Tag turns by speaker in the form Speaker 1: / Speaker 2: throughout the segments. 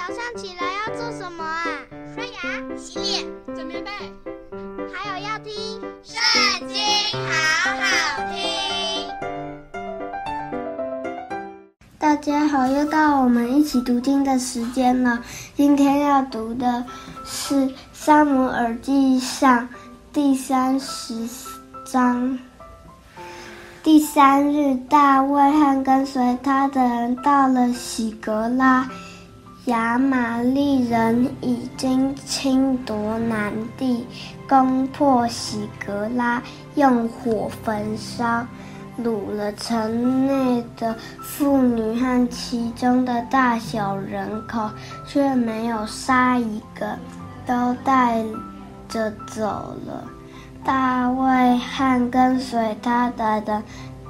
Speaker 1: 早上起来要做什么啊？
Speaker 2: 刷牙、洗脸、
Speaker 3: 整棉被，
Speaker 1: 还有要听《
Speaker 2: 圣经》，好好听。
Speaker 4: 大家好，又到我们一起读经的时间了。今天要读的是《撒母耳记上》第三十章。第三日，大卫和跟随他的人到了洗格拉，亚玛力人已经侵夺南地，攻破洗格拉，用火焚烧，掳了城内的妇女和其中的大小人口，却没有杀一个，都带着走了。大卫和跟随他的人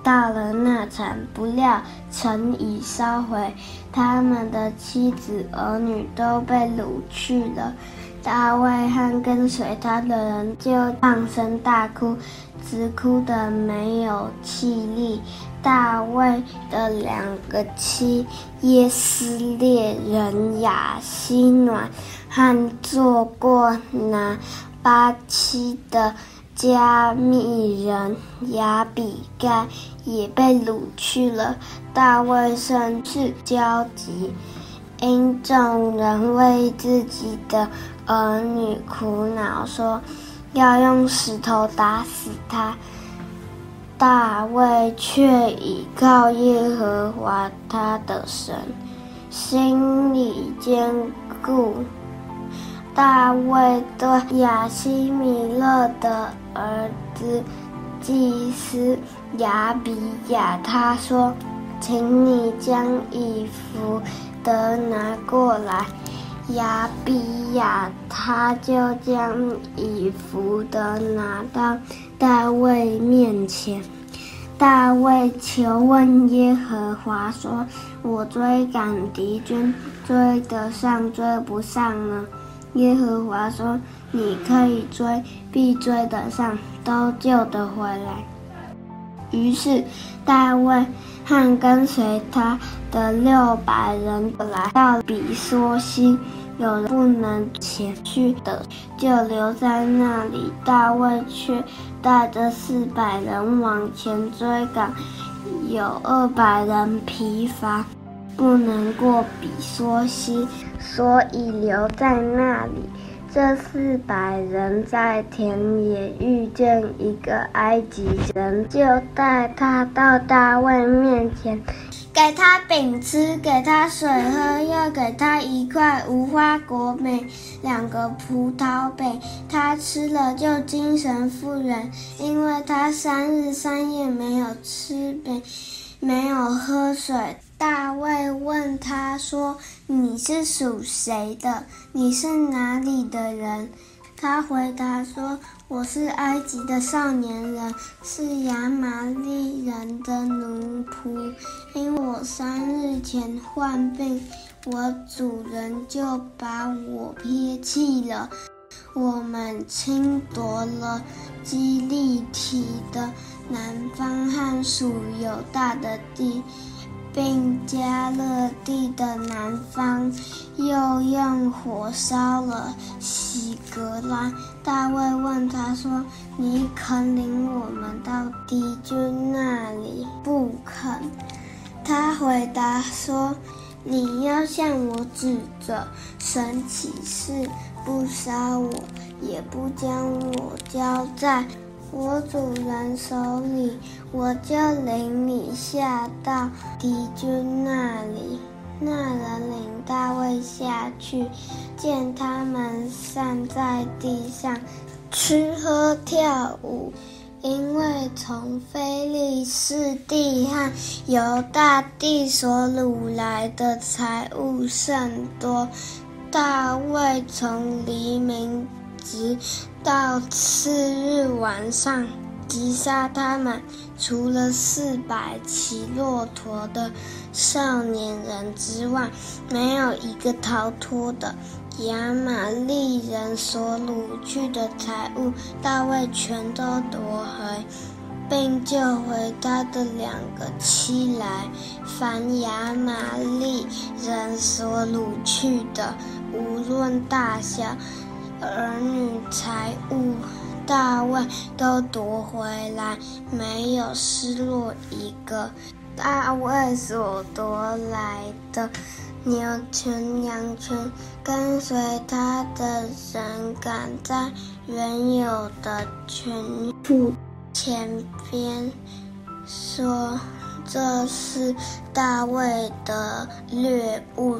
Speaker 4: 到了那城，不料城已烧毁，他们的妻子儿女都被掳去了。大卫和跟随他的人就放声大哭，直哭得没有气力。大卫的两个妻耶斯列人雅西暖和做过拿八妻的。加密人亚比该也被掳去了，大卫甚是焦急，因众人为自己的儿女苦恼，说要用石头打死他。大卫却倚靠耶和华他的神，心里坚固。大卫对亚希米勒的儿子祭司亚比亚他说：“请你将以弗得拿过来。”亚比亚他就将以弗得拿到大卫面前。大卫求问耶和华说：“我追赶敌军，追得上追不上呢？”耶和华说：“你可以追，必追得上，都救得回来。”于是大卫和跟随他的六百人来到比梭溪，有人不能前去的，就留在那里。大卫却带着四百人往前追赶，有二百人疲乏。不能过比梭溪，所以留在那里。这四百人在田野遇见一个埃及人，就带他到大卫面前，给他饼吃，给他水喝，又给他一块无花果饼，两个葡萄饼。他吃了就精神复原，因为他三日三夜没有吃饼，没有喝水。大卫问他说：“你是属谁的？你是哪里的人？”他回答说：“我是埃及的少年人，是亚玛利人的奴仆。因我三日前患病，我主人就把我撇弃了。我们侵夺了基利提的南方和属犹大的地。”并加勒地的南方，又用火烧了洗革拉。大卫问他说：“你肯领我们到敌军那里？”不肯。他回答说：“你要向我指着神起誓，不杀我，也不将我交在。”我主人手里，我就领你下到敌军那里。那人领大卫下去，见他们散在地上，吃喝跳舞，因为从非利士地和犹大地所掳来的财物甚多。大卫从黎明直到次日晚上，击杀他们，除了四百骑骆驼的少年人之外，没有一个逃脱的。亚玛力人所掳去的财物，大卫全都夺回。并救回他的两个妻来，凡亚玛力人所掳去的，无论大小，儿女财物，大卫都夺回来，没有失落一个。大卫所夺来的牛群羊群，跟随他的人赶在原有的群畜前边，说：“这是大卫的掠物。”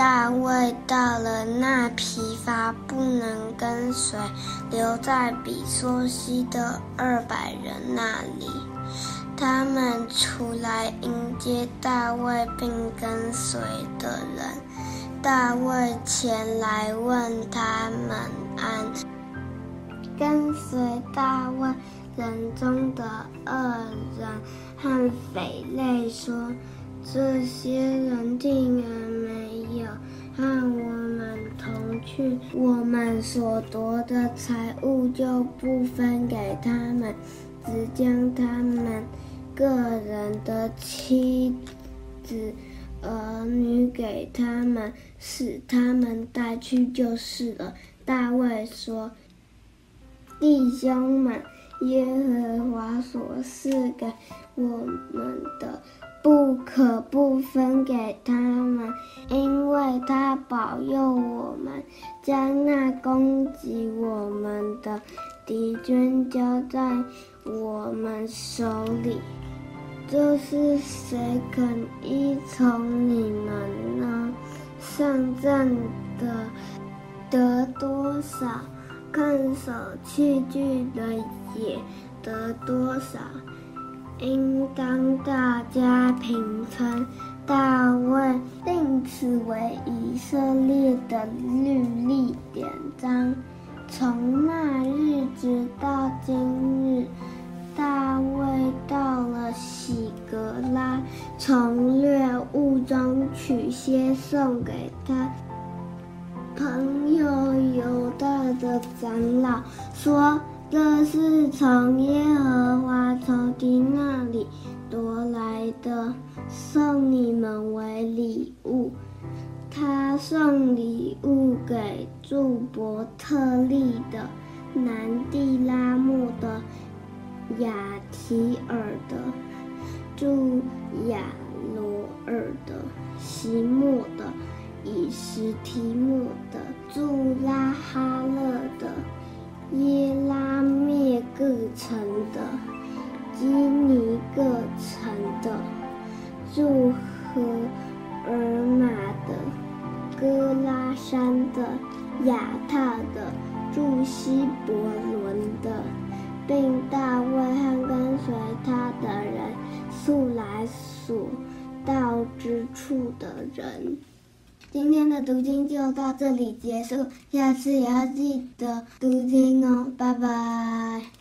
Speaker 4: 大卫到了那疲乏不能跟随，留在比梭西的二百人那里。他们出来迎接大卫，并跟随的人。大卫前来问他们安。跟随大卫人中的二人和匪类说。这些人竟然没有和我们同去，我们所夺的财物就不分给他们，只将他们个人的妻子、儿女给他们，使他们带去就是了。大卫说：“弟兄们，耶和华所赐给我们的。”不可不分给他们，因为他保佑我们，将那攻击我们的敌军交在我们手里。这是谁肯依从你们呢？上阵的得多少，看守器具的也得多少。应当大家平分。大卫定此为以色列的律例典章。从那日直到今日，大卫到了喜格拉，从掠物中取些送给他朋友犹大的长老，说。这是从耶和华仇敌那里夺来的，送你们为礼物。他送礼物给住伯特利的、南地拉木的、雅提尔的、住亚罗尔的、席莫的、以实提末的、住拉哈勒的。耶拉灭各城的，基尼各城的，住何珥玛的，哥拉山的，亚塔的，住希伯伦的，并大卫和跟随他的人素来所到之处的人。今天的读经就到这里结束，下次也要记得读经哦，拜拜。